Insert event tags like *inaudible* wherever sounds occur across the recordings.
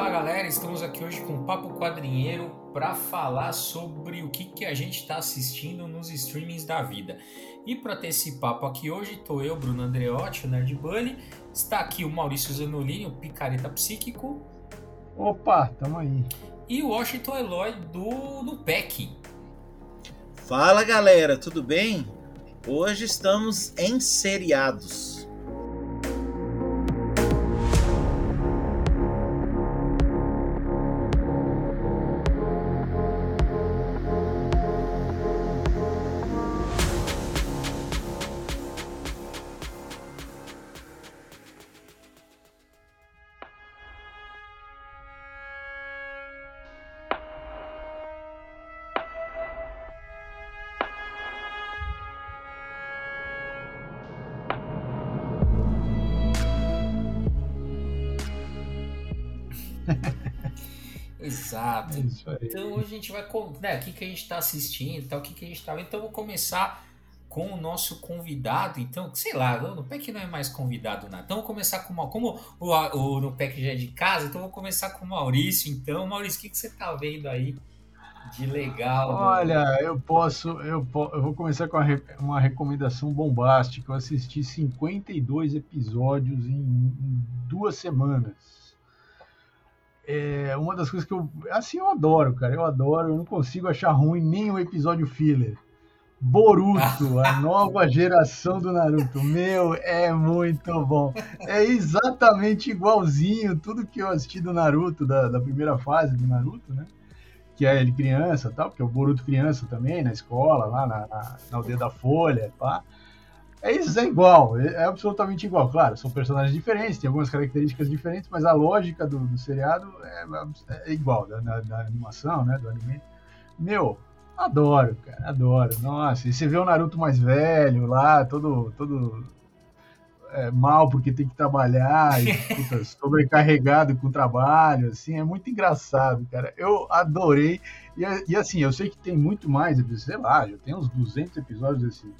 Fala galera, estamos aqui hoje com o Papo Quadrinheiro para falar sobre o que, que a gente está assistindo nos streamings da vida. E para ter esse papo aqui hoje, estou eu, Bruno Andreotti, o Nerd Bunny, está aqui o Maurício Zanolini, o Picareta Psíquico. Opa, tamo aí. E o Washington Eloy do, do PEC. Fala galera, tudo bem? Hoje estamos em seriados. Exato. É então a gente vai. Né, o que, que a gente está assistindo, tal, o que, que a gente está. Então vou começar com o nosso convidado. Então, sei lá, no PEC não é mais convidado nada. Então vou começar com o Como o, o, no PEC já é de casa, então vou começar com o Maurício. Então, Maurício, o que, que você está vendo aí de legal? Olha, eu posso, eu, eu vou começar com uma recomendação bombástica. Eu assisti 52 episódios em, em duas semanas é uma das coisas que eu. Assim, eu adoro, cara. Eu adoro. Eu não consigo achar ruim nenhum episódio filler. Boruto, a *laughs* nova geração do Naruto. Meu, é muito bom. É exatamente igualzinho tudo que eu assisti do Naruto, da, da primeira fase do Naruto, né? Que é ele criança tal, porque é o Boruto criança também, na escola, lá na, na, na aldeia da Folha, pá. É isso, é igual, é, é, absolutamente igual. Claro, são personagens diferentes, tem algumas características diferentes, mas a lógica do, do seriado é, é igual, da, da, da, animação, né, do anime. Meu, adoro, cara, adoro. Nossa, e você vê o Naruto mais velho lá, todo, todo é, mal porque tem que trabalhar, e, *laughs* puta, sobrecarregado com o trabalho, assim, é muito engraçado, cara. Eu adorei. E, e assim, eu sei que tem muito mais, sei lá, já tem uns 200 episódios desse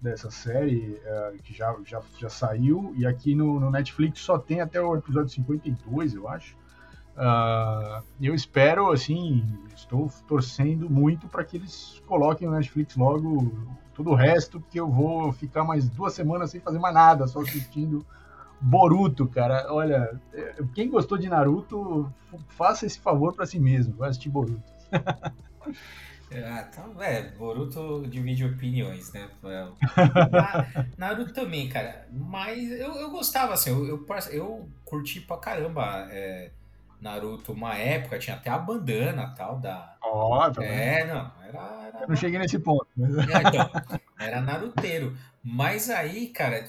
dessa série uh, que já, já, já saiu e aqui no, no, Netflix só tem até o episódio 52, eu acho. Uh, eu espero, assim, estou torcendo muito para que eles coloquem no Netflix logo todo o resto, porque eu vou ficar mais duas semanas sem fazer mais nada, só assistindo Boruto, cara. Olha, eh, quem gostou de Naruto, faça esse favor para si mesmo, vai assistir Boruto. *laughs* Ah, então, é, Boruto divide opiniões, né? *laughs* Naruto também, cara. Mas eu, eu gostava, assim, eu, eu, eu curti pra caramba é, Naruto uma época, tinha até a bandana tal da. Ó, oh, tá É, não, era, era. Eu não cheguei nesse ponto. Mas... É, então, era naruteiro. Mas aí, cara,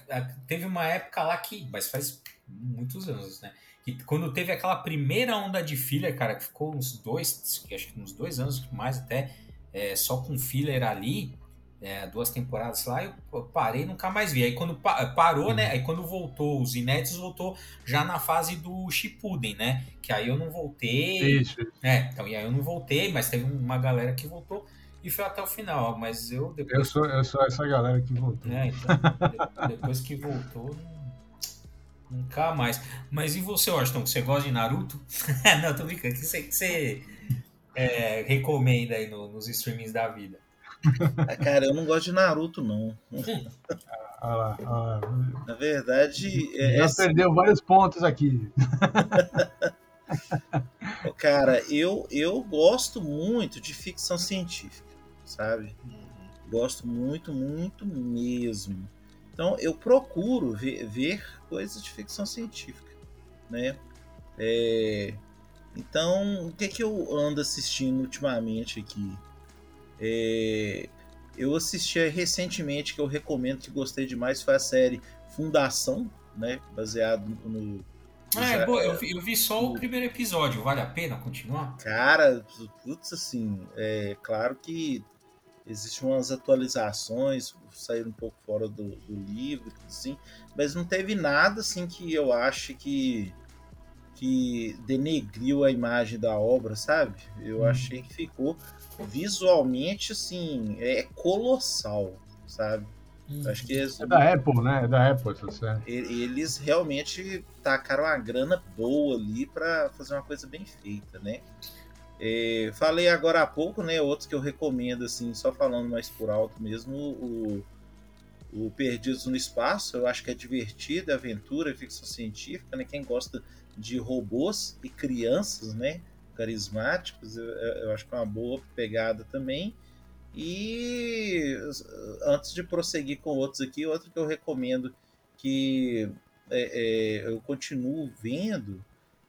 teve uma época lá que. Mas faz muitos anos, né? que quando teve aquela primeira onda de filler, cara, que ficou uns dois, acho que uns dois anos mais até, é, só com filler ali, é, duas temporadas lá, eu parei e nunca mais vi. Aí quando parou, né? Aí quando voltou os inéditos, voltou já na fase do Shippuden, né? Que aí eu não voltei. Isso. É, então, e aí eu não voltei, mas teve uma galera que voltou e foi até o final. Mas eu depois... Eu sou, eu sou essa galera que voltou. É, então, depois que voltou, nunca mais. Mas e você, Washington? Você gosta de Naruto? *laughs* não, tô brincando. Que você, que você é, recomenda aí no, nos streamings da vida? Ah, cara, eu não gosto de Naruto, não. Ah, lá, ah, Na verdade. É, Já é... perdeu vários pontos aqui. cara, eu, eu gosto muito de ficção científica, sabe? Gosto muito, muito mesmo. Então eu procuro ver, ver coisas de ficção científica, né? É, então, o que, que eu ando assistindo ultimamente aqui? É, eu assisti recentemente, que eu recomendo, que gostei demais, foi a série Fundação, né? Baseado no. Ah, é, boa, eu, vi, eu vi só o primeiro episódio, vale a pena continuar? Cara, putz, assim, é claro que existem umas atualizações, saíram um pouco fora do, do livro, assim, mas não teve nada assim que eu ache que que denegriu a imagem da obra, sabe? Eu hum. achei que ficou visualmente assim, é colossal, sabe? Hum. Acho que eles, é da Apple, né? É da Apple essa série. Eles realmente tacaram uma grana boa ali para fazer uma coisa bem feita, né? É, falei agora há pouco, né? Outros que eu recomendo, assim, só falando mais por alto mesmo, o, o Perdidos no Espaço. Eu acho que é divertido, é aventura, é ficção científica, né? Quem gosta de robôs e crianças, né? Carismáticos, eu, eu acho que é uma boa pegada também. E antes de prosseguir com outros aqui, outro que eu recomendo que é, é, eu continuo vendo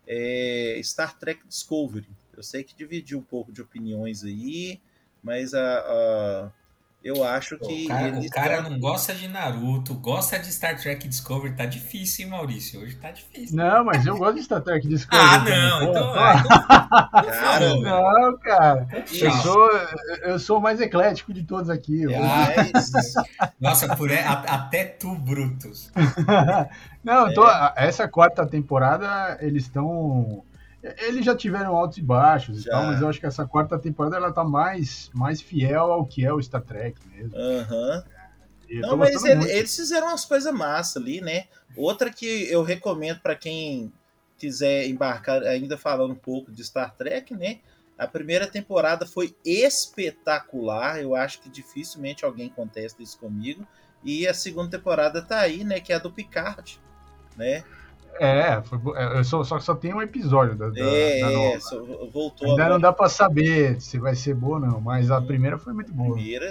é Star Trek Discovery. Eu sei que dividiu um pouco de opiniões aí, mas a, a eu acho que. O cara, o cara não gosta de Naruto, gosta de Star Trek Discovery. Tá difícil, hein, Maurício? Hoje tá difícil. Não, mas eu gosto de Star Trek Discovery. Ah, não, *laughs* então. cara, não, cara. Eu sou, eu sou o mais eclético de todos aqui. É *laughs* Nossa, por, até tu, Brutus. *laughs* não, tô, é. essa quarta temporada, eles estão eles já tiveram altos e baixos já. e tal, mas eu acho que essa quarta temporada ela tá mais, mais fiel ao que é o Star Trek mesmo. Aham. Uhum. Não, mas ele, eles fizeram umas coisas massas ali, né? Outra que eu recomendo para quem quiser embarcar, ainda falando um pouco de Star Trek, né? A primeira temporada foi espetacular. Eu acho que dificilmente alguém contesta isso comigo. E a segunda temporada tá aí, né? Que é a do Picard, né? É, foi, é, só, só que só tem um episódio da, da, é, da nova. É, voltou Ainda agora. não dá pra saber se vai ser boa ou não, mas a primeira foi muito boa. Primeira,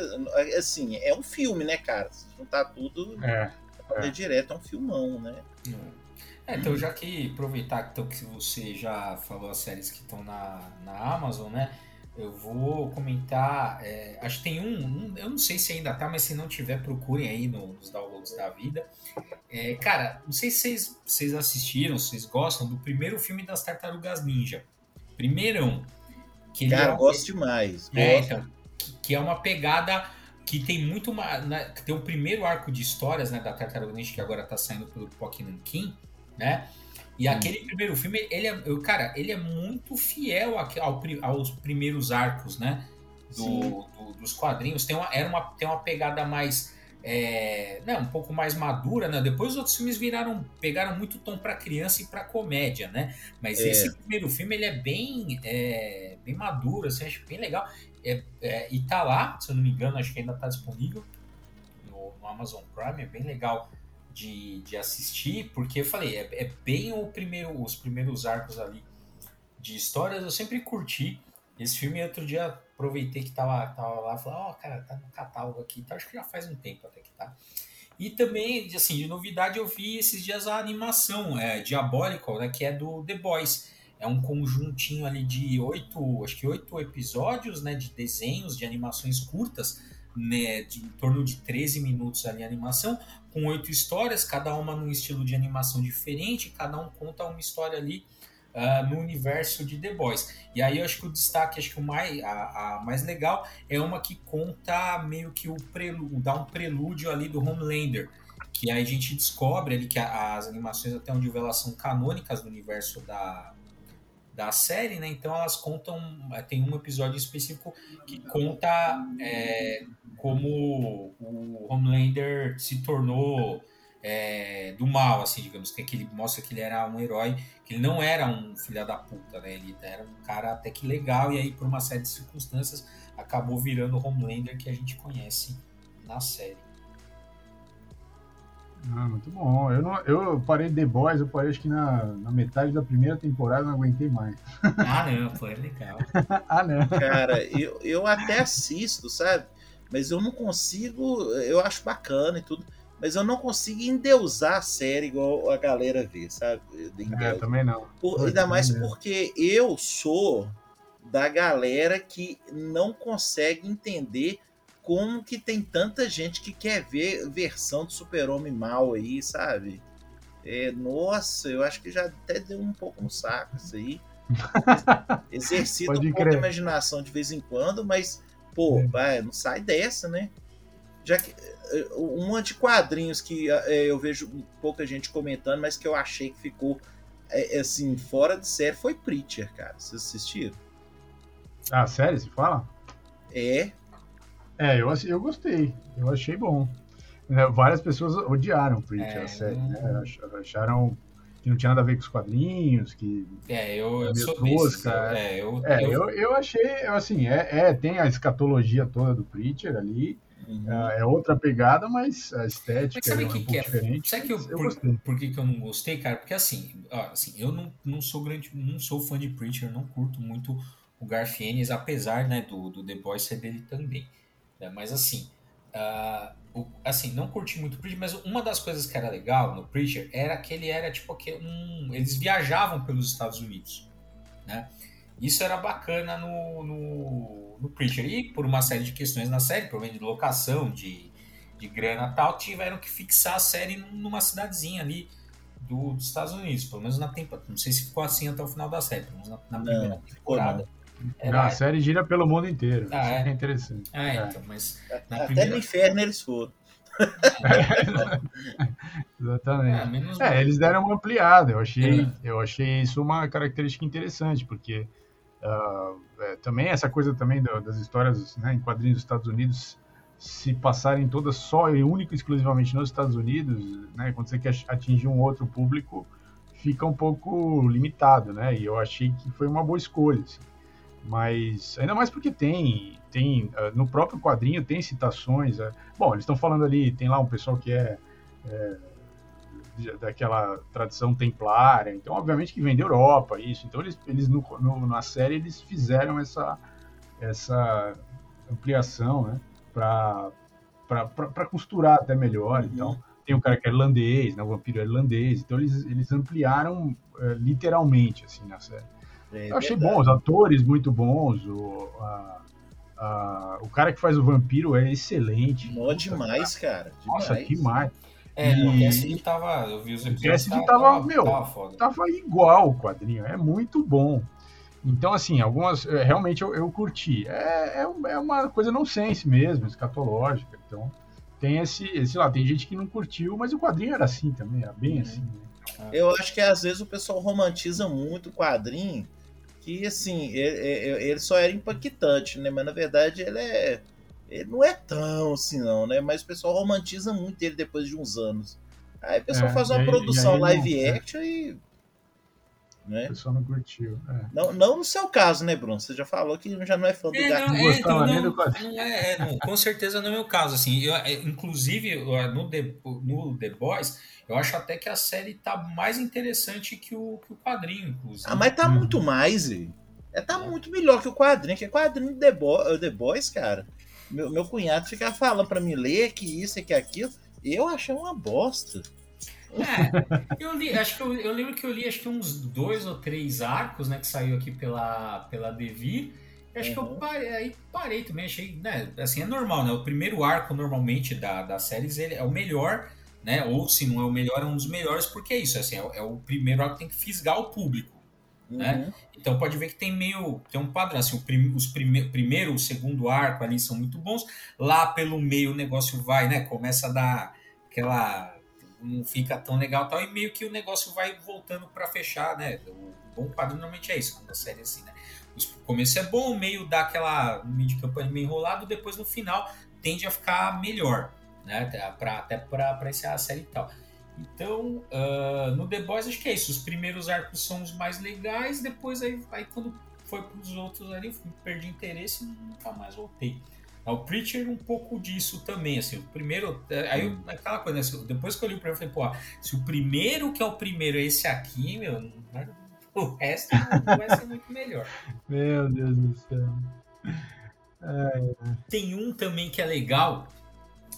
assim, é um filme, né, cara? Se juntar tudo, é, é. direto, é um filmão, né? É, então já que aproveitar então, que você já falou as séries que estão na, na Amazon, né? Eu vou comentar. É, acho que tem um, um, Eu não sei se ainda tá, mas se não tiver, procurem aí nos downloads da vida. É, cara, não sei se vocês, vocês assistiram, se vocês gostam do primeiro filme das Tartarugas Ninja. Primeirão. Que cara, é gosto demais. É, então, que, que, é uma pegada que tem muito uma. Né, tem o primeiro arco de histórias né, da Tartaruga Ninja, que agora tá saindo pelo Pokémon King, né? E hum. aquele primeiro filme, ele é, eu, cara, ele é muito fiel ao, aos primeiros arcos, né? Do, do, dos quadrinhos. Tem uma, era uma, tem uma pegada mais. É, né, um pouco mais madura, né? Depois os outros filmes viraram, pegaram muito tom para criança e para comédia, né? Mas é. esse primeiro filme ele é bem, é, bem maduro, assim, acho bem legal. É, é, e tá lá, se eu não me engano, acho que ainda tá disponível no, no Amazon Prime, é bem legal de, de assistir, porque eu falei, é, é bem o primeiro, os primeiros arcos ali de histórias, eu sempre curti. Esse filme, outro dia, aproveitei que tava, tava lá, falei, ó, oh, cara, tá no catálogo aqui, tá, acho que já faz um tempo até que tá. E também, assim, de novidade, eu vi esses dias a animação é, Diabolical, né, que é do The Boys. É um conjuntinho ali de oito, acho que oito episódios, né, de desenhos, de animações curtas, né, de, em torno de 13 minutos ali a animação, com oito histórias, cada uma num estilo de animação diferente, cada um conta uma história ali uh, no universo de The Boys. E aí eu acho que o destaque, acho que o mais, a, a mais legal é uma que conta meio que o prelúdio, dá um prelúdio ali do Homelander, que aí a gente descobre ali que a, as animações até onde elas são canônicas do universo da, da série, né? Então elas contam, eh, tem um episódio específico que conta é, como o Homelander se tornou é, do mal, assim, digamos, que ele mostra que ele era um herói, que ele não era um filho da puta, né? Ele era um cara até que legal e aí por uma série de circunstâncias acabou virando o Homelander que a gente conhece na série. Ah, muito bom. Eu, não, eu parei The Boys, eu parei acho que na, na metade da primeira temporada, não aguentei mais. Ah, não, *laughs* é legal. ah, não. Cara, eu, eu até assisto, sabe? Mas eu não consigo, eu acho bacana e tudo, mas eu não consigo endeusar a série igual a galera vê, sabe? É, também não. Por, ainda mais porque eu sou da galera que não consegue entender como que tem tanta gente que quer ver versão do Super-Homem mal aí, sabe? É, nossa, eu acho que já até deu um pouco no saco isso aí. *laughs* Exercita um pouco a imaginação de vez em quando, mas, pô, é. vai, não sai dessa, né? Já que eh, uma de quadrinhos que é, eu vejo pouca gente comentando, mas que eu achei que ficou assim, fora de série foi Preacher, cara. Vocês assistiram? Ah, sério? Você fala? É, é, eu, eu gostei. Eu achei bom. né, várias pessoas odiaram Preacher, é, a série, né? Acharam que não tinha nada a ver com os quadrinhos, que é, eu, eu sou tosca. É, eu, é, eu, eu, eu achei, assim, é, é, tem a escatologia toda do Preacher ali, Uhum. É, é outra pegada, mas a estética mas sabe é um que pouco que é? diferente. Sabe que eu, eu por, por, que, que eu não gostei, cara? Porque assim, assim eu não, não sou grande, não sou fã de Preacher, não curto muito o Garfienes, apesar né, do, do The Boys ser dele também. Né? Mas assim, uh, o, assim, não curti muito o Preacher, mas uma das coisas que era legal no Preacher era que ele era tipo que um, eles viajavam pelos Estados Unidos, né? Isso era bacana no, no, no Preacher. E por uma série de questões na série, provavelmente de locação, de, de grana e tal, tiveram que fixar a série numa cidadezinha ali do, dos Estados Unidos. Pelo menos na temporada. Não sei se ficou assim até o final da série, pelo menos na, na primeira não, temporada. Era... Não, a série gira pelo mundo inteiro. Ah, é? é interessante. É, é, então, mas. Até primeira... no inferno eles foram. *laughs* Exatamente. É, é, eles deram uma ampliada. Eu achei, é. eu achei isso uma característica interessante, porque Uh, é, também essa coisa também do, das histórias né, em quadrinhos dos Estados Unidos se passarem todas só e único exclusivamente nos Estados Unidos, né, quando você quer atingir um outro público, fica um pouco limitado, né? E eu achei que foi uma boa escolha, assim. Mas ainda mais porque tem, tem uh, no próprio quadrinho tem citações. Uh, bom, eles estão falando ali, tem lá um pessoal que é, é daquela tradição templária. Então, obviamente que vem da Europa isso. Então, eles, eles no, no, na série eles fizeram essa, essa ampliação, né? Para costurar até melhor. Uhum. Então, tem um cara que é irlandês, né? O vampiro é irlandês. Então, eles, eles ampliaram é, literalmente, assim, na série. É, Eu achei verdade. bom, os atores muito bons, o, a, a, o cara que faz o vampiro é excelente. Não, demais, cara. Demais. Nossa, demais. É, e... o Cassidy tava. Eu vi os episódios. O Cassidy tava, tava, meu, tava, tava, igual o quadrinho. É muito bom. Então, assim, algumas. É, realmente eu, eu curti. É, é, é uma coisa não sense mesmo, escatológica. Então, tem esse, esse lá, tem gente que não curtiu, mas o quadrinho era assim também, era bem uhum. assim. Né? Eu acho que às vezes o pessoal romantiza muito o quadrinho, que assim, ele, ele só era impactante, né? Mas na verdade ele é ele não é tão assim, não, né? Mas o pessoal romantiza muito ele depois de uns anos. Aí o pessoal é, faz uma aí, produção aí live não, é. action e. Né? O pessoal não curtiu. É. Não, não no seu caso, né, Bruno? Você já falou que já não é fã do é, gato. Não, é, então, não, não, não é, é, não, com certeza não é o meu caso. Assim, eu, inclusive, no The, no The Boys, eu acho até que a série tá mais interessante que o, que o quadrinho, inclusive. Ah, mas tá hum. muito mais, é, tá muito melhor que o quadrinho, que é quadrinho do The, Bo The Boys, cara. Meu, meu cunhado fica falando para mim ler que isso e que aquilo. Eu achei uma bosta. É, eu li, acho que eu, eu, lembro que eu li acho que uns dois ou três arcos, né, que saiu aqui pela, pela Devir. Acho uhum. que eu parei, aí parei também, achei, né, assim, é normal, né, o primeiro arco normalmente da, das séries ele é o melhor, né, ou se não é o melhor, é um dos melhores, porque é isso, assim, é, é o primeiro arco que tem que fisgar o público. Né? Uhum. Então pode ver que tem meio tem um padrão assim, prim, os prime, primeiro, o segundo arco ali são muito bons. Lá pelo meio o negócio vai, né? Começa a dar aquela não fica tão legal tal e meio que o negócio vai voltando para fechar, né? O bom padrão normalmente é isso, quando a série é assim, né? O começo é bom, o meio dá aquela meio de campanha meio enrolado, depois no final tende a ficar melhor, né? Pra, até para encerrar a série e tal. Então, uh, no The Boys acho que é isso. Os primeiros arcos são os mais legais, depois aí, aí quando foi para os outros ali, perdi interesse e nunca mais voltei. O Preacher um pouco disso também, assim, o primeiro, é, aí eu, aquela coisa, né, depois que eu li o primeiro, eu falei, pô, se o primeiro que é o primeiro é esse aqui, meu, o resto não vai ser muito melhor. *laughs* Meu Deus do céu. Tem um também que é legal,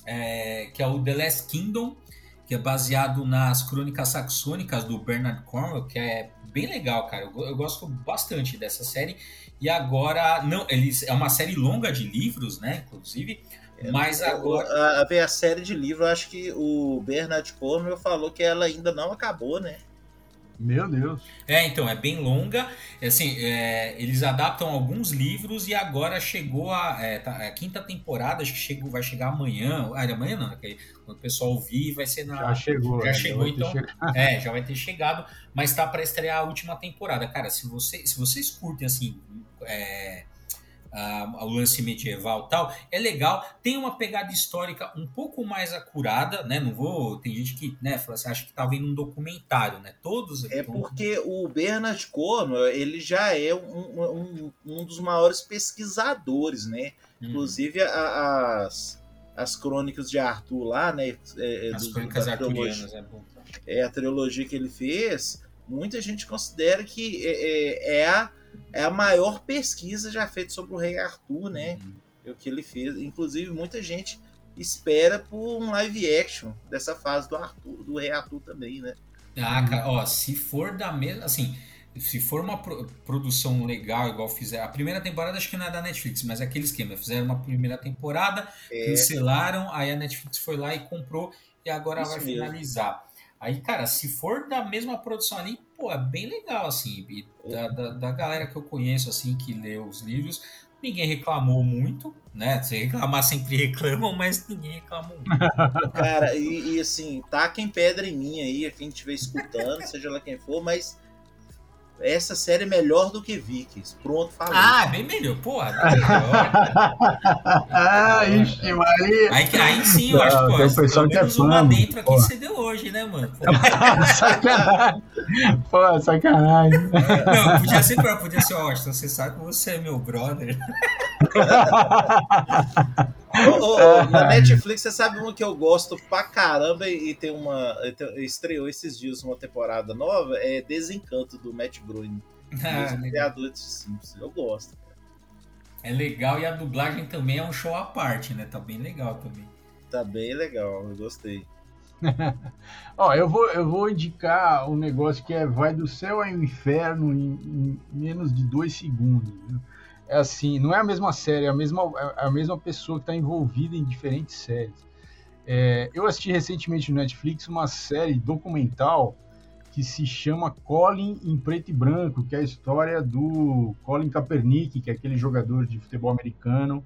é, que é o The Last Kingdom, que é baseado nas crônicas saxônicas do Bernard Cornwell, que é bem legal, cara. Eu, eu, gosto bastante dessa série. E agora, não, eles é uma série longa de livros, né? Inclusive. É, mas agora. A, a, a série de livros, acho que o Bernard Cornwell falou que ela ainda não acabou, né? Meu Deus. É, então, é bem longa. Assim, é, eles adaptam alguns livros e agora chegou a, é, tá, a quinta temporada, acho que chegou, vai chegar amanhã. Ah, amanhã não, né, quando o pessoal ouvir, vai ser na. Já chegou. Já né? chegou, já então. *laughs* É, já vai ter chegado, mas tá para estrear a última temporada. Cara, se, você, se vocês curtem, assim, é, uh, o lance medieval tal, é legal. Tem uma pegada histórica um pouco mais acurada, né? Não vou. Tem gente que né, fala assim, acha que tá vendo um documentário, né? Todos. É porque o Bernard Cornwell, ele já é um, um, um dos maiores pesquisadores, né? Hum. Inclusive a, as, as crônicas de Arthur lá, né? É, é as do, crônicas arturianas, é bom. É a trilogia que ele fez. Muita gente considera que é, é, é a é a maior pesquisa já feita sobre o rei Arthur, né? Uhum. O que ele fez. Inclusive, muita gente espera por um live action dessa fase do Arthur, do rei Arthur também, né? Ah, cara, ó, se for da mesma, assim, se for uma pro produção legal, igual fizeram. A primeira temporada acho que não é da Netflix, mas é aquele esquema. Fizeram uma primeira temporada, é. cancelaram, aí a Netflix foi lá e comprou e agora Isso vai mesmo. finalizar. Aí, cara, se for da mesma produção ali, pô, é bem legal, assim. Da, da, da, galera que eu conheço, assim, que lê os livros, ninguém reclamou muito, né? Se reclamar sempre reclamam, mas ninguém reclamou muito. *laughs* Cara, e, e assim, taquem pedra em mim aí, quem estiver escutando, seja lá quem for, mas essa série é melhor do que Vikings. Pronto, falei. Ah, bem melhor. Pô, bem melhor. *laughs* ah, ixi, Maria. Aí, aí sim, eu acho, pô. Tem pessoal que é fã. uma dentro aqui você deu hoje, né, mano? *laughs* sacanagem. Pô, sacanagem. Não, podia ser pior, podia ser, Austin, você sabe que você é meu brother. *laughs* *laughs* na Netflix, você sabe uma que eu gosto pra caramba e tem uma. Estreou esses dias uma temporada nova? É Desencanto do Matt Groening. *laughs* Ah, Simples. Eu gosto. É legal e a dublagem também é um show à parte, né? Tá bem legal também. Tá bem legal, eu gostei. *laughs* Ó, eu vou, eu vou indicar um negócio que é vai do céu ao inferno em, em menos de dois segundos. Viu? É assim, não é a mesma série, é a mesma, é a mesma pessoa que está envolvida em diferentes séries. É, eu assisti recentemente no Netflix uma série documental que se chama Colin em preto e branco, que é a história do Colin Kaepernick, que é aquele jogador de futebol americano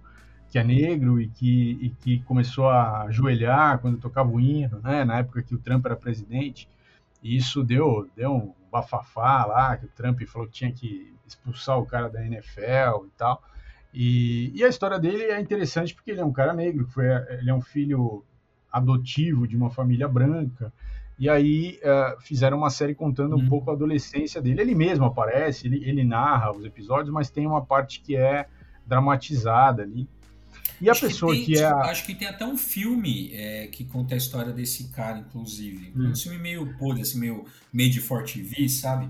que é negro e que, e que começou a ajoelhar quando tocava o hino, né, na época que o Trump era presidente. E isso deu, deu um bafafá lá, que o Trump falou que tinha que expulsar o cara da NFL e tal. E, e, a história dele é interessante porque ele é um cara negro, foi, ele é um filho adotivo de uma família branca. E aí uh, fizeram uma série contando um uhum. pouco a adolescência dele. Ele mesmo aparece, ele, ele narra os episódios, mas tem uma parte que é dramatizada ali. E a acho pessoa que, tem, que é. A... Acho que tem até um filme é, que conta a história desse cara, inclusive. Hum. Um filme meio podre, assim, meio made for TV, sabe?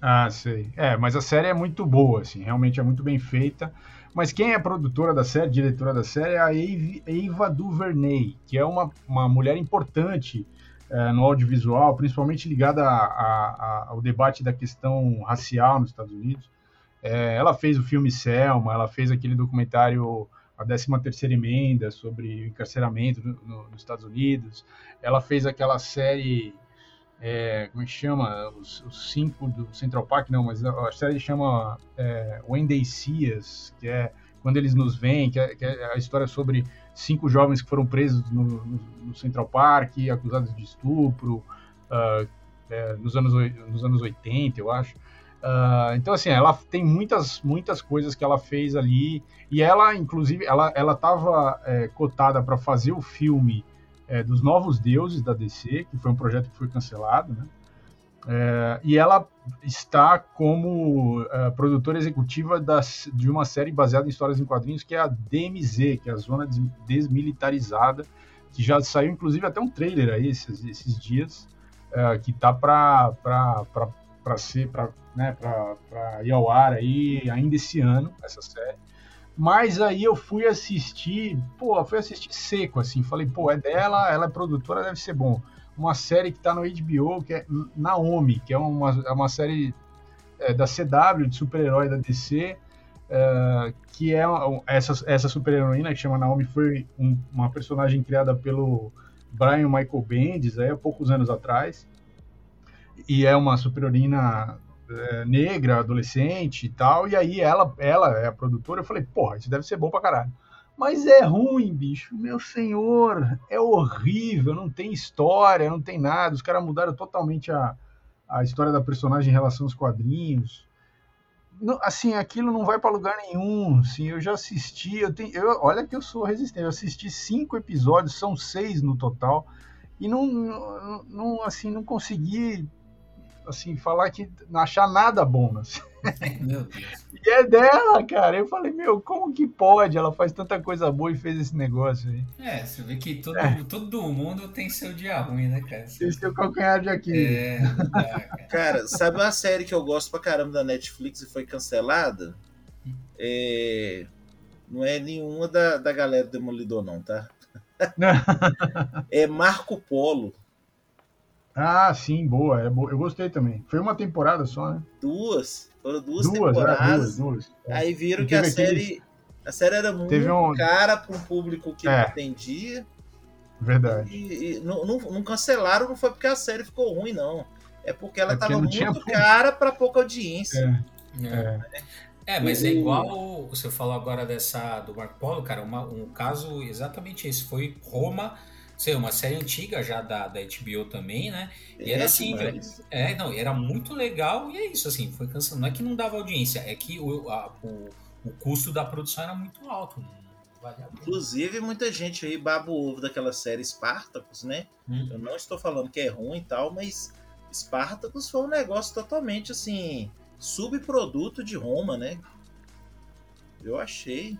Ah, sei. É, mas a série é muito boa, assim, realmente é muito bem feita. Mas quem é produtora da série, diretora da série, é a Eva DuVernay, que é uma, uma mulher importante é, no audiovisual, principalmente ligada a, a, ao debate da questão racial nos Estados Unidos. É, ela fez o filme Selma, ela fez aquele documentário A 13ª Emenda sobre o encarceramento no, no, nos Estados Unidos. Ela fez aquela série é, como é que chama? Os, os, cinco do Central Park, não, mas a, série chama é, When They See Us, que é quando eles nos veem, que é, que é, a história sobre cinco jovens que foram presos no, no, Central Park, acusados de estupro, uh, é, nos, anos, nos anos 80, eu acho. Uh, então, assim, ela tem muitas, muitas coisas que ela fez ali, e ela, inclusive, ela estava é, cotada para fazer o filme é, dos Novos Deuses da DC, que foi um projeto que foi cancelado, né? É, e ela está como é, produtora executiva das, de uma série baseada em histórias em quadrinhos que é a DMZ, que é a Zona Desmilitarizada, que já saiu inclusive até um trailer aí esses, esses dias, é, que tá para ser para né, ir ao ar aí ainda esse ano essa série. Mas aí eu fui assistir, pô, fui assistir seco, assim. Falei, pô, é dela, ela é produtora, deve ser bom. Uma série que tá no HBO, que é Naomi, que é uma, é uma série é, da CW, de super-herói da DC, é, que é essa, essa super-heroína que chama Naomi, foi um, uma personagem criada pelo Brian Michael Bendis, aí, há poucos anos atrás. E é uma super-heroína é, negra, adolescente e tal, e aí ela, ela é a produtora, eu falei, porra, isso deve ser bom pra caralho. Mas é ruim, bicho, meu senhor, é horrível, não tem história, não tem nada, os caras mudaram totalmente a, a história da personagem em relação aos quadrinhos. assim, aquilo não vai para lugar nenhum. Assim, eu já assisti, eu tenho, eu, olha que eu sou resistente. Eu assisti cinco episódios, são seis no total, e não, não, não assim, não consegui assim, falar que não achar nada bom. Assim. *laughs* Meu Deus. E é dela, cara. Eu falei, meu, como que pode? Ela faz tanta coisa boa e fez esse negócio aí. É, você vê que todo, é. todo mundo tem seu dia ruim, né, cara? Tem seu calcanhar de aqui. É, cara. cara, sabe uma série que eu gosto pra caramba da Netflix e foi cancelada? É... Não é nenhuma da, da galera do Demolidor, não, tá? *laughs* é Marco Polo. Ah, sim, boa. É boa. Eu gostei também. Foi uma temporada só, né? Duas. Foram duas, duas temporadas. É, duas, duas. É. Aí viram que a série. A série era muito um... cara para um público que é. não entendia. Verdade. E, e não, não, não, cancelaram, não foi porque a série ficou ruim, não. É porque ela estava é muito tinha... cara para pouca audiência. É. é. É, mas é igual você falou agora dessa do Marco Polo, cara, uma, um caso exatamente esse. Foi Roma sei, uma série antiga já da, da HBO também, né? E era assim, é, não, era muito legal e é isso, assim, foi cansando. Não é que não dava audiência, é que o, a, o, o custo da produção era muito alto. Inclusive, muita gente aí baba o ovo daquela série Spartacus, né? Hum. Eu não estou falando que é ruim e tal, mas Spartacus foi um negócio totalmente assim, subproduto de Roma, né? Eu achei.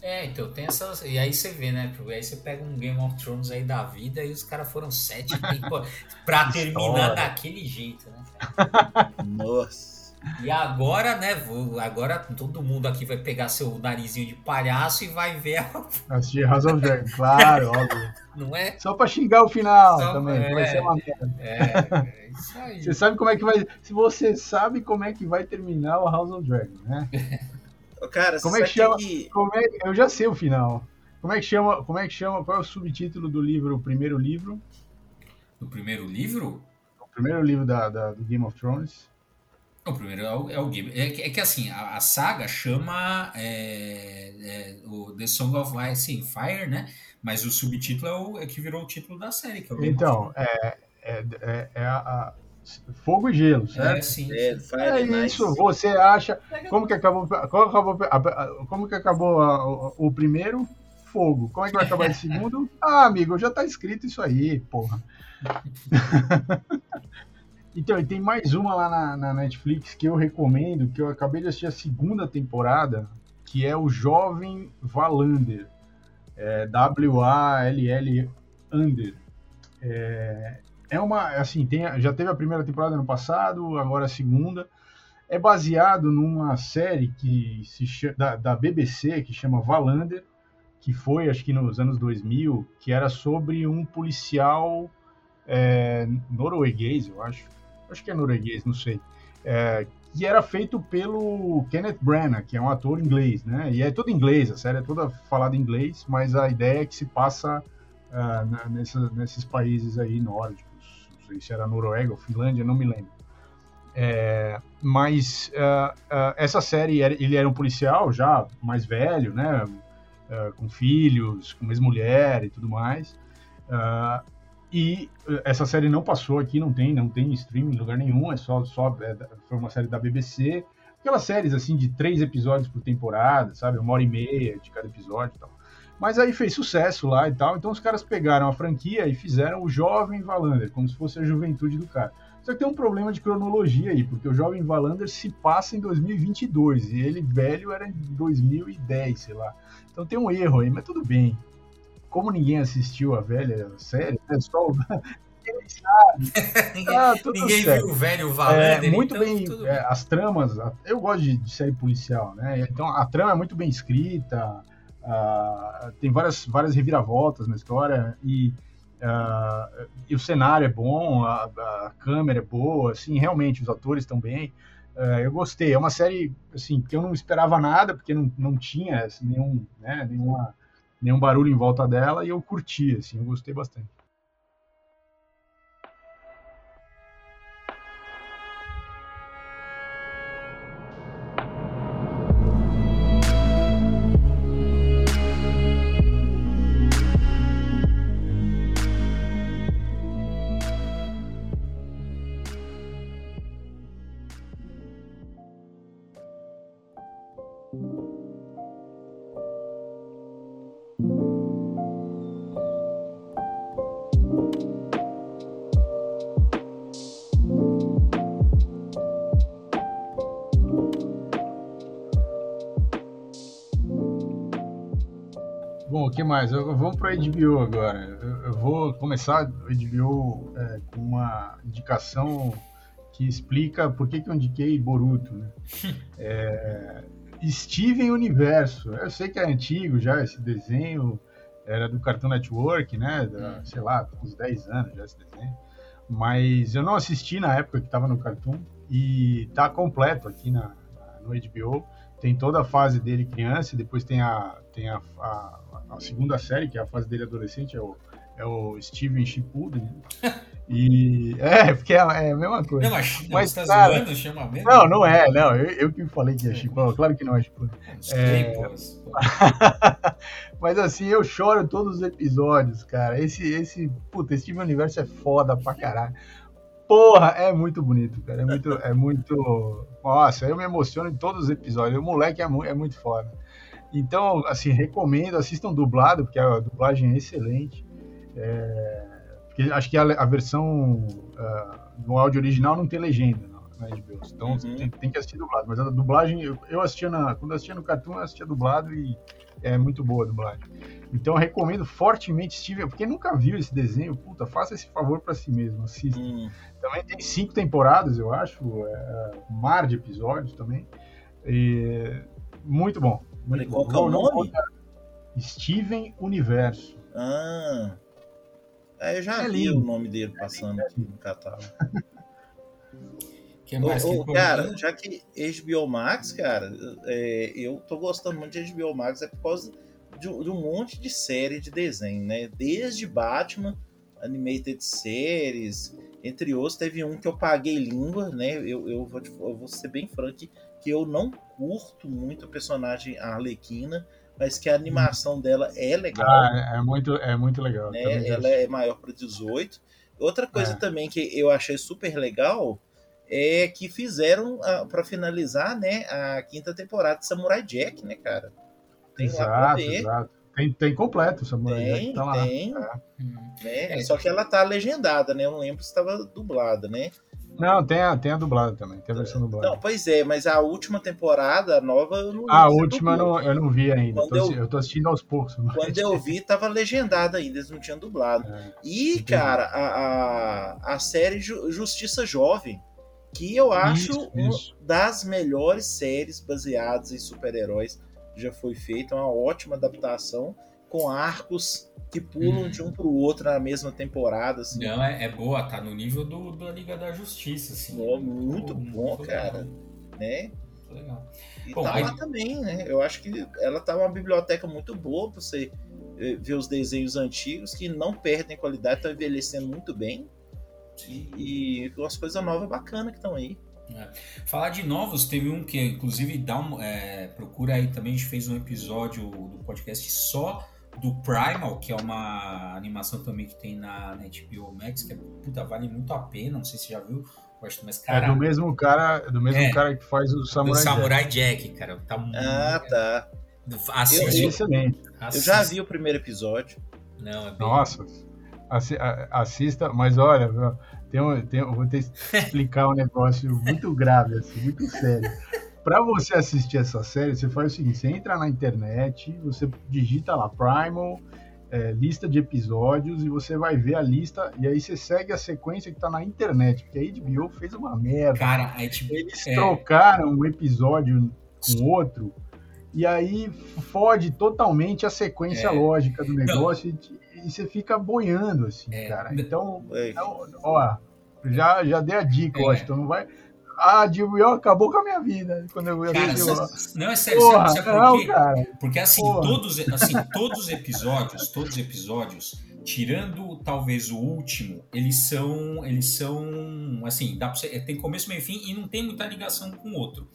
É, então tem essas. E aí você vê, né? Aí você pega um Game of Thrones aí da vida e os caras foram sete *laughs* pra terminar daquele jeito, né? Nossa. E agora, né? Agora todo mundo aqui vai pegar seu narizinho de palhaço e vai ver a. Assistir House of Dragon, claro, *laughs* óbvio. Não é? Só pra xingar o final Só, também, é, vai ser uma merda. É, é isso aí. Você sabe como é que vai. Se você sabe como é que vai terminar o House of Dragon, né? *laughs* Cara, como é que chama? Que... Como é... Eu já sei o final. Como é que chama? Como é que chama? Qual é o subtítulo do livro? O primeiro livro? Do primeiro livro? O primeiro livro da, da do Game of Thrones. O primeiro é o, é o Game. É, é, que assim, a, a saga chama é, é, o The Song of Ice and Fire, né? Mas o subtítulo é o é que virou o título da série. Que é o então, é, é, é, é a, Fogo e gelo, é, certo? É, sim. É, é isso. Você acha. Como que acabou, como acabou, como que acabou o primeiro? Fogo. Como é que vai acabar o segundo? *laughs* Ah, amigo, já tá escrito isso aí, porra. *laughs* então, e tem mais uma lá na, na, Netflix que eu recomendo, que eu acabei de assistir a segunda temporada, que é o Jovem Valander. É, W-A-L-L Under. É, é uma, assim, tem, já teve a primeira temporada no passado, agora a segunda. É baseado numa série que se chama, da, da BBC que chama Valander, que foi, acho que nos anos 2000, que era sobre um policial é, norueguês, eu acho. Acho que é norueguês, não sei. É, que era feito pelo Kenneth Branagh, que é um ator inglês, né? E é todo inglês, a série é toda falada em inglês, mas a ideia é que se passa uh, na, nessa, nesses países aí nórdicos sei se era Noruega ou Finlândia, não me lembro. É, mas uh, uh, essa série, ele era um policial já mais velho, né? Uh, com filhos, com ex-mulher e tudo mais. e essa série não passou aqui, não tem, não tem streaming em lugar nenhum, é só, só é, foi uma série da BBC. Aquelas séries assim de três episódios por temporada, sabe? Uma hora e meia de cada episódio e tal. Mas aí fez sucesso lá e tal. Então os caras pegaram a franquia e fizeram o Jovem Valander, como se fosse a juventude do cara. Só que tem um problema de cronologia aí, porque o Jovem Valander se passa em 2022 e ele velho era em 2010, sei lá. Então tem um erro aí, mas tudo bem. Como ninguém assistiu a velha série, é só *laughs* *laughs* ninguém, ah, ninguém viu o velho Valander. É, muito então, bem, é, as tramas. Eu gosto de, de série policial, né? Então a trama é muito bem escrita Uh, tem várias, várias reviravoltas na história e, uh, e o cenário é bom, a, a, câmera é boa, assim, realmente os atores estão bem. Uh, eu gostei. É uma série assim que eu não esperava nada porque não, não tinha assim, nenhum, né, nenhuma, nenhum barulho em volta dela e eu curti, assim, eu gostei bastante. Bom, o que mais? Eu, vamos para HBO agora. Eu, eu, vou começar HBO é, com uma indicação que explica por que, que eu indiquei Boruto. Né? *laughs* É, Steven Universo. Eu sei que é antigo já esse desenho, era do Cartoon Network, né? Da, sei lá, uns 10 anos já esse desenho. Mas eu não assisti na época que estava no Cartoon e tá completo aqui na, no HBO. Tem toda a fase dele criança e depois tem a, tem a, a, a segunda série, que é a fase dele adolescente, é o, é o Steven Shippuden. Né? *laughs* E é, porque é, é, a mesma coisa. Não, mas, mas tá cara, zoando, chama mesmo? Não, não é, não. Eu, eu que falei que é Shippuden, claro que não é Shippuden. É... *laughs* mas assim, eu choro todos os episódios, cara. Esse, esse, puta, esse Steven Universo é foda pra caralho. Porra, é muito bonito, cara. É muito, é muito. Nossa, eu me emociono em todos os episódios. O moleque é, é muito foda. Então, assim, recomendo, assistam dublado, porque a dublagem é excelente. É, porque acho que a, a versão uh, no áudio original não tem legenda na HBO. Então uhum. tem, tem, que assistir dublado. Mas a dublagem, eu, eu assistia na. Quando assistia no Cartoon, eu assistia dublado e é muito boa a dublagem. Então eu recomendo fortemente Steven, porque nunca viu esse desenho, puta, faça esse favor para si mesmo, assista. Hum. Também tem cinco temporadas, eu acho, é, mar de episódios também. E, muito bom. Muito Qual bom. é o nome? Steven Universo. Ah. É, eu já é vi lindo. o nome dele passando aqui no catálogo. Que mais ô, que cara, já que HBO Max, cara, é, eu tô gostando muito de HBO Max, é por causa de, de, um monte de série de desenho, né? Desde Batman, Animated Series, entre outros, teve um que eu paguei língua, né? Eu, eu, vou, eu vou ser bem franco que eu não curto muito a personagem Arlequina, mas que a animação dela é legal. Ah, é muito, é muito legal. Né? Ela é maior para 18. Outra coisa é. também que eu achei super legal é que fizeram para finalizar, né, a quinta temporada de Samurai Jack, né, cara? Tem exato, exato. Tem, tem completo o Samurai tem, Jack, tá lá. Tem, é. Né? Só que ela tá legendada, né? Eu não lembro se estava dublada, né? Não, tem a, tem a dublada também, tem a versão dublada. Não, pois é, mas a última temporada, a nova, eu não A última não, eu não vi ainda. Tô, eu, eu tô assistindo aos poucos. Quando eu vi, tava legendada ainda, eles não tinham dublado. É, e, entendi. cara, a, a, a série Justiça Jovem, que eu acho isso, isso. uma das melhores séries baseadas em super-heróis já foi feita, uma ótima adaptação com arcos que pulam hum. de um pro outro na mesma temporada. Assim. Não, é, é, boa, tá no nível do, da Liga da Justiça, assim. É, muito Pô, bom, muito cara. Legal. Né? Muito legal. E bom, tá aí... lá também, né? Eu acho que ela tá uma biblioteca muito boa pra você eh, ver os desenhos antigos que não perdem qualidade, estão envelhecendo muito bem. E, e umas coisas novas bacanas que estão aí. É. Falar de novos, teve um que inclusive dá um, é, procura aí também, a gente fez um episódio do podcast só do Primal, que é uma animação também que tem na, na HBO Max, que é, puta, vale muito a pena, não sei se você já viu, mas, cara, é do mesmo cara, do mesmo é, cara que faz o Samurai, Samurai Jack. Jack. cara. Tá muito, ah, tá. Assiste. Eu, excelente. Eu já vi o primeiro episódio. Não, é bem... Nossa, assista, mas olha, tem um, tem, vou ter que explicar um *laughs* negócio muito grave, assim, muito sério para você assistir essa série, você faz o seguinte: você entra na internet, você digita lá Primal, é, lista de episódios, e você vai ver a lista, e aí você segue a sequência que tá na internet, porque a HBO fez uma merda. Cara, a HBO, Eles é... trocaram um episódio com outro, e aí fode totalmente a sequência é... lógica do negócio, e, e, você fica boiando, assim, é... cara. Então, então, ó, já, já dei a dica, é. então não vai ah, Dilma acabou com a minha vida quando eu cara, Não, é sério, Porra, sabe, sabe por quê? Não, Porque assim, todos, assim, todos os episódios, todos os episódios, tirando talvez o último, eles são, eles são, assim, dá pra ser, tem começo, meio e fim e não tem muita ligação com o outro.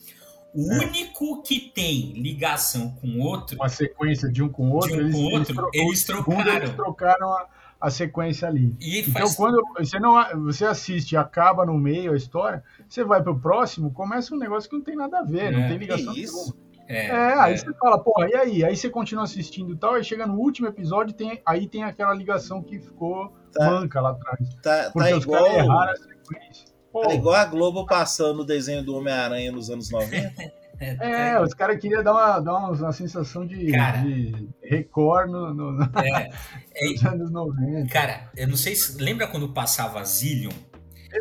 O é. único que tem ligação com o outro, uma sequência de um com o outro, um eles, com outro, eles, eles trocaram. Eles trocaram a a sequência ali. E então, faz... quando você não você assiste e acaba no meio a história, você vai pro próximo, começa um negócio que não tem nada a ver, é, não tem ligação nenhuma. É, é, aí é. você fala, porra, e aí? Aí você continua assistindo e tal, aí chega no último episódio, tem, aí tem aquela ligação que ficou tá, manca lá atrás. Tá, tá igual, erraram a sequência. Tá igual a Globo passando o desenho do Homem-Aranha nos anos 90. *laughs* É, é, os caras queriam dar uma, dar uma, uma sensação de, cara, de Record no, no, no é, *laughs* nos anos 90. Cara, eu não sei se. Lembra quando passava Zillion?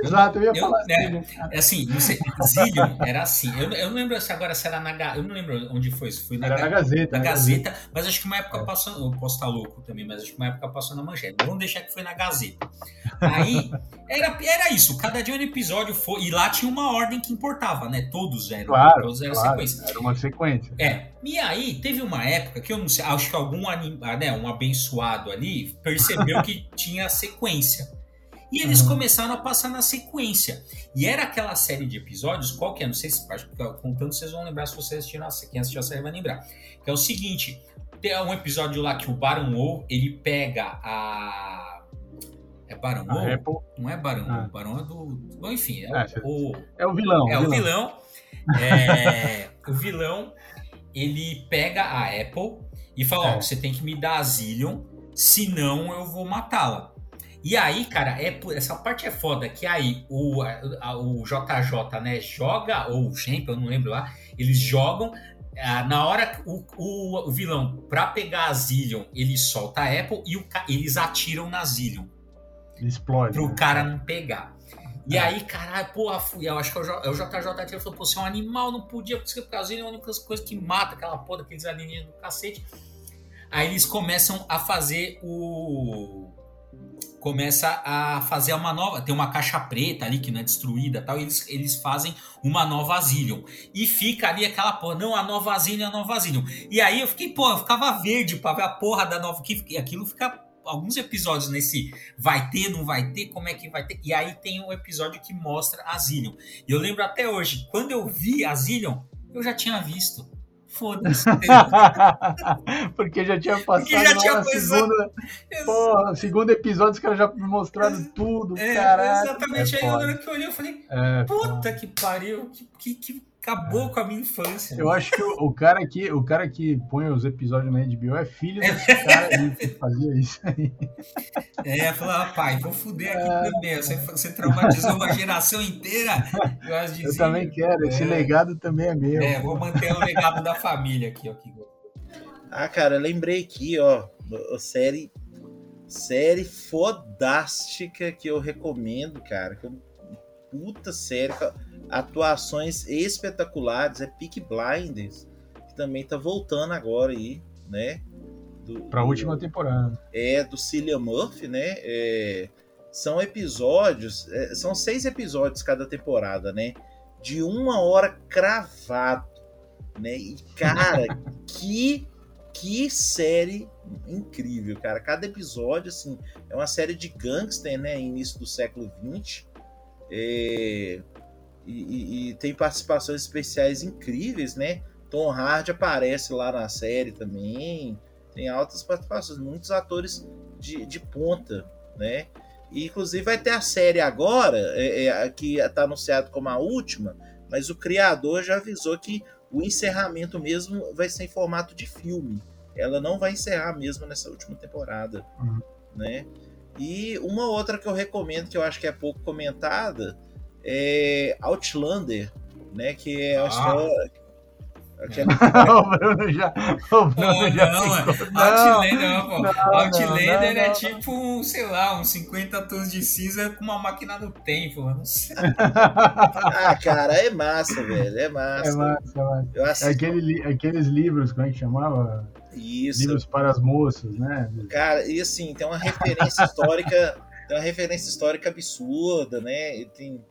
Exato, eu ia eu, falar é, assim. É assim, não sei, Zillion era assim. Eu, eu não lembro se agora se era na. Eu não lembro onde foi. Se foi na, era na Gazeta. Na Gazeta, Gazeta, mas acho que uma época é. passou. Eu posso estar louco também, mas acho que uma época passou na manchete. Vamos deixar que foi na Gazeta. Aí, era, era isso. Cada dia um episódio foi. E lá tinha uma ordem que importava, né? Todos eram. Claro, todos eram claro, sequência. Era uma sequência. É. E aí, teve uma época que eu não sei, acho que algum anim, né, um abençoado ali percebeu *laughs* que tinha sequência. E eles uhum. começaram a passar na sequência. E era aquela série de episódios, qual que é? Não sei se contando vocês vão lembrar se vocês assistiram a Quem assistiu a série vai lembrar. Que é o seguinte: tem um episódio lá que o Baron Ou ele pega a. É Baron Ou? Não é Baron ah. Baron é do. Bom, enfim, é, é, o, é o vilão. É o vilão. *laughs* É, o vilão ele pega a Apple e fala: Ó, é. você tem que me dar a Zillion, senão eu vou matá-la. E aí, cara, é, essa parte é foda, que aí o, a, o JJ, né, joga, ou o Champ, eu não lembro lá, eles jogam, ah, na hora o, o, o, vilão, pra pegar a Zillion, ele solta a Apple e o, eles atiram na Zillion. Explode. Pro né? cara não pegar. E é. aí, caralho, porra, fui. Eu acho que é o JJ tirou falou, pô, você é um animal, não podia, porque a Zillion é uma das coisas que mata aquela porra, aqueles alienígenas do cacete. Aí eles começam a fazer o começa a fazer uma nova. Tem uma caixa preta ali que não é destruída tal. E eles, eles fazem uma nova Asilion. E fica ali aquela porra, não, a nova Asilion, a nova Asilion. E aí eu fiquei, pô, eu ficava verde pra ver a porra da nova. Que aquilo fica alguns episódios nesse vai ter, não vai ter, como é que vai ter. E aí tem um episódio que mostra a Zillion. E eu lembro até hoje, quando eu vi a Zillion, eu já tinha visto. Foda-se. *laughs* Porque já tinha passado já tinha segunda. Porra, segundo episódio, os caras já mostraram tudo. É. Exatamente. É aí, na hora que eu olhei, eu falei: é, puta que pariu, que, que, que acabou com a minha infância. Eu acho que o, o, cara que, o cara que põe os episódios na HBO é filho *laughs* desse cara que fazia isso aí. É, falar, ah, pai, vou fuder aqui é, também. Você, você traumatizou uma geração inteira. Eu, eu também quero, esse é. legado também é meu. É, vou manter o legado da família aqui, ó. Ah, cara, lembrei aqui, ó, a série série fodástica que eu recomendo, cara. Que puta série atuações espetaculares, é Peak Blinders, que também tá voltando agora aí, né? Para a última temporada. É, do Cillian Murphy, né? É, são episódios, é, são seis episódios cada temporada, né? De uma hora cravado, né? E, cara, *laughs* que, que série incrível, cara. Cada episódio, assim, é uma série de gangster, né? Início do século XX. É, e, e, e, tem participações especiais incríveis, né? Tom Hardy aparece lá na série também. Tem altas participações, muitos atores de, de ponta, né? E, inclusive vai ter a série agora, é, é, que está anunciado como a última, mas o criador já avisou que o encerramento mesmo vai ser em formato de filme. Ela não vai encerrar mesmo nessa última temporada, uhum. né? E uma outra que eu recomendo, que eu acho que é pouco comentada, é Outlander, né? Que é a ah. história. *laughs* o Bruno já. O Bruno oh, já não, Outlander, não, pô. Não, Outlander não, é tipo, sei lá, uns 50 tons de cinza com uma máquina do tempo, não sei. *laughs* ah, cara, é massa, velho. É massa. É massa, é massa. Eu assisto... Aquele, aqueles livros, como é que chamava? Isso. Livros para as moças, né? Cara, e assim, tem uma referência histórica. *laughs* tem uma referência histórica absurda, né? E tem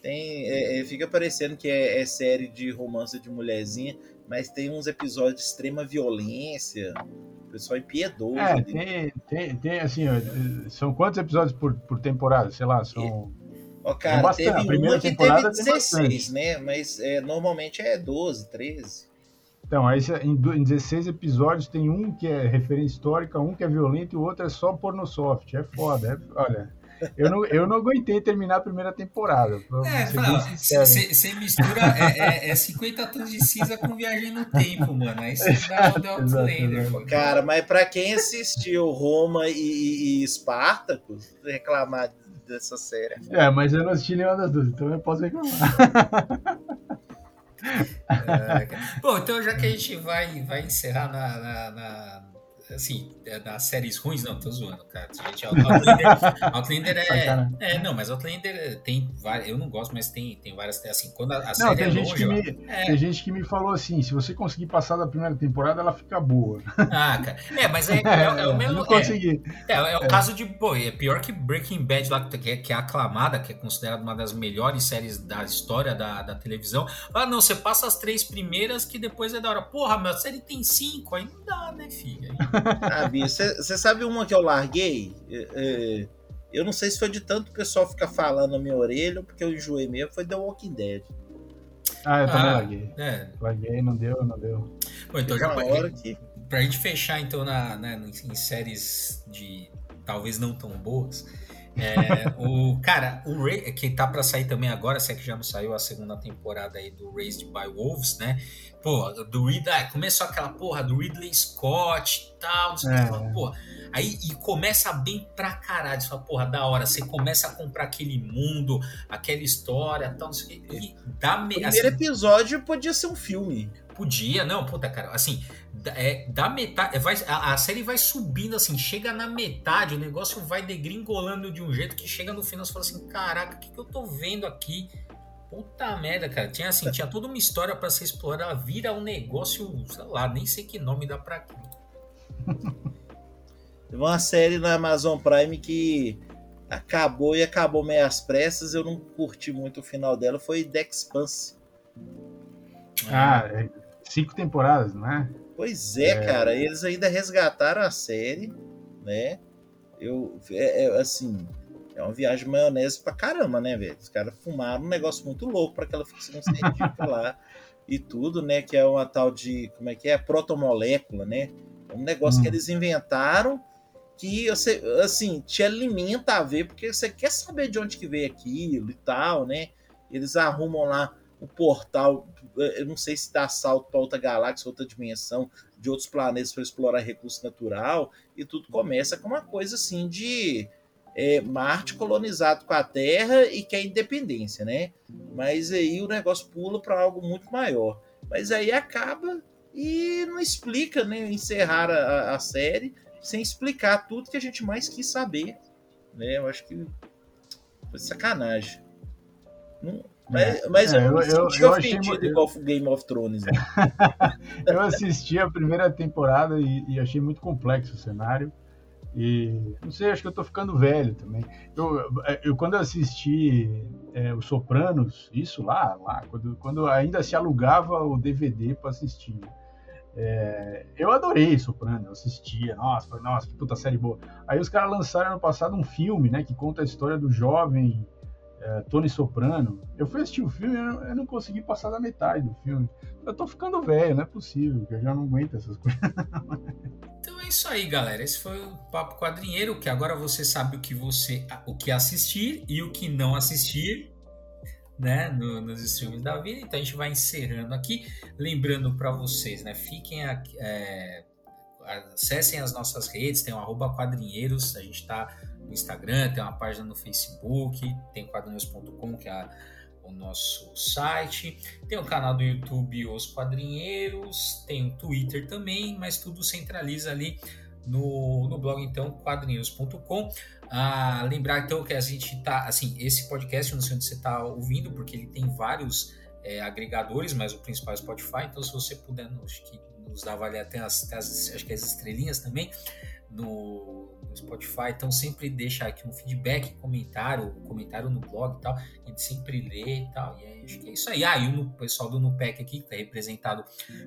tem, é, é, fica parecendo que é, é, série de romance de mulherzinha, mas tem uns episódios de extrema violência, o pessoal impiedoso. É, tem, tem, tem, assim, são quantos episódios por, por temporada? Sei lá, são. Ó, cara, bastante. teve a primeira uma que temporada teve 16, né? Mas é, normalmente é 12, 13. Então, aí em 16 episódios tem um que é referência histórica, um que é violento e o outro é só pornosoft. É foda, é, olha. Eu não, eu não aguentei terminar a primeira temporada. Você mistura é, é, é 50 tons de cinza com viagem no tempo, mano. Aí você dá o Outlander. Cara, mas pra quem assistiu Roma e, e, e Espartacus, reclamar dessa série. É, mas eu não assisti nenhuma das duas, então eu posso reclamar. É, bom, então já que a gente vai, vai encerrar na, na, na assim, das séries ruins, não, tô zoando, cara. Gente, Outlander, *laughs* Outlander é, é. Não, mas Outlander tem várias. Eu não gosto, mas tem, tem várias. Assim, quando a, a não, série tem é gente longe, que me, é. Tem gente que me falou assim: se você conseguir passar da primeira temporada, ela fica boa. Ah, cara. É, mas é, *laughs* é, é o mesmo. Não consegui. É, é, o caso de. Pô, é pior que Breaking Bad, lá, que é, que é aclamada, que é considerada uma das melhores séries da história da, da televisão. Ah, não, você passa as três primeiras que depois é da hora. Porra, minha série tem cinco, aí não dá, né, filha? Sabe, você sabe uma que eu larguei? É, é, eu não sei se foi de tanto o pessoal ficar falando na minha orelha, porque eu enjoei mesmo, foi The Walking Dead. Ah, eu também ah, larguei. É. Larguei, não deu, não deu. Bom, então já pra, hora que... pra gente fechar então na, né, em séries de talvez não tão boas. É, o cara, o Ray, que tá para sair também agora, se é que já não saiu a segunda temporada aí do Raised by Wolves, né? Pô, do Ridley, ah, começou aquela porra do Ridley Scott e tal, não sei é. que, porra. Aí e começa bem pra caralho. Você fala, porra, da hora. Você começa a comprar aquele mundo, aquela história tal, não sei o que. E dá me... O primeiro assim, episódio podia ser um filme. Podia, não, puta, cara. Assim, é, da metade. Vai, a, a, série vai subindo assim, chega na metade, o negócio vai degringolando de um jeito que chega no final você fala assim: caraca, o que, que eu tô vendo aqui? Puta merda, cara. Tinha assim, tinha toda uma história para ser explorada. Vira um negócio, sei lá, nem sei que nome dá pra aqui. Teve uma série na Amazon Prime que acabou e acabou meio às pressas. Eu não curti muito o final dela. Foi The Expanse. Ah, é cinco temporadas, não é? Pois é, é, cara. Eles ainda resgataram a série, né? Eu, é, é assim, é uma viagem maionese pra caramba, né, velho? Os caras fumaram um negócio muito louco para aquela ficção científica lá e tudo, né? Que é uma tal de, como é que é? Protomolécula, né? É um negócio hum. que eles inventaram que você, assim, te alimenta a ver, porque você quer saber de onde que veio aquilo e tal, né? Eles arrumam lá o portal, eu não sei se dá salto para outra galáxia, outra dimensão, de outros planetas para explorar recurso natural, e tudo começa com uma coisa assim de é, Marte colonizado com a Terra e que é independência, né? Mas aí o negócio pula para algo muito maior. Mas aí acaba e não explica, né? Encerrar a, a, série sem explicar tudo que a gente mais quis saber, né? Eu acho que foi sacanagem. Não, mas, mas é, eu, eu, eu, eu ofendido achei... Game of Thrones. Né? *laughs* eu assisti a primeira temporada e, e achei muito complexo o cenário. E não sei, acho que eu tô ficando velho também. Eu, eu quando eu assisti é, Os Sopranos, isso lá, lá quando, quando ainda se alugava o DVD para assistir. É, eu adorei Soprano, eu assistia, nossa, falei, nossa, que puta série boa. Aí os caras lançaram ano passado um filme, né, que conta a história do jovem é, Tony Soprano. Eu fui assistir o filme eu, eu, não consegui passar da metade do filme. Eu tô ficando velho, não é possível, que eu já não aguento essas coisas. Então é isso aí, galera. Esse foi o Papo Quadrinheiro, que agora você sabe o que você o que assistir e o que não assistir. Né, no, nos streams da vida, então a gente vai encerrando aqui, lembrando para vocês, né, fiquem aqui, é, acessem as nossas redes, tem o quadrinheiros, a gente está Instagram, tem uma página no Facebook, tem quadrinhos.com, que é o nosso site, tem o canal do YouTube Os Quadrinheiros, tem o Twitter também, mas tudo centraliza ali no, no blog então quadrinhos.com. Ah, lembrar então que a gente tá assim, esse podcast eu não sei onde você está ouvindo, porque ele tem vários é, agregadores, mas o principal é Spotify, então se você puder acho que nos dar avaliar até as, as, acho que as estrelinhas também no, no, Spotify, então sempre deixa aqui um feedback, comentário, comentário no blog e tal, a gente sempre lê e tal, e é, acho que é isso aí. Ah, e o pessoal do Nupec aqui, que está representado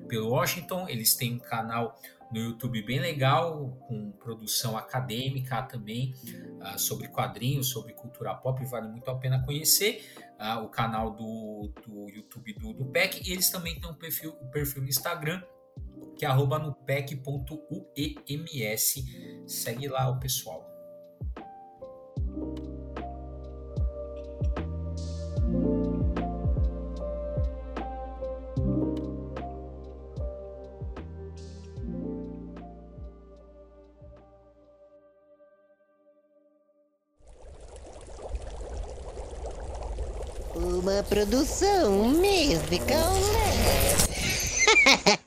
pelo Washington, eles têm um canal no YouTube bem legal, com produção acadêmica também, uh, sobre quadrinhos, sobre cultura pop, vale muito a pena conhecer uh, o canal do, do YouTube do, do PEC, e eles também têm um perfil, um perfil no Instagram, que é arroba nupec.uems. Segue lá o pessoal. Uma produção musical. *laughs*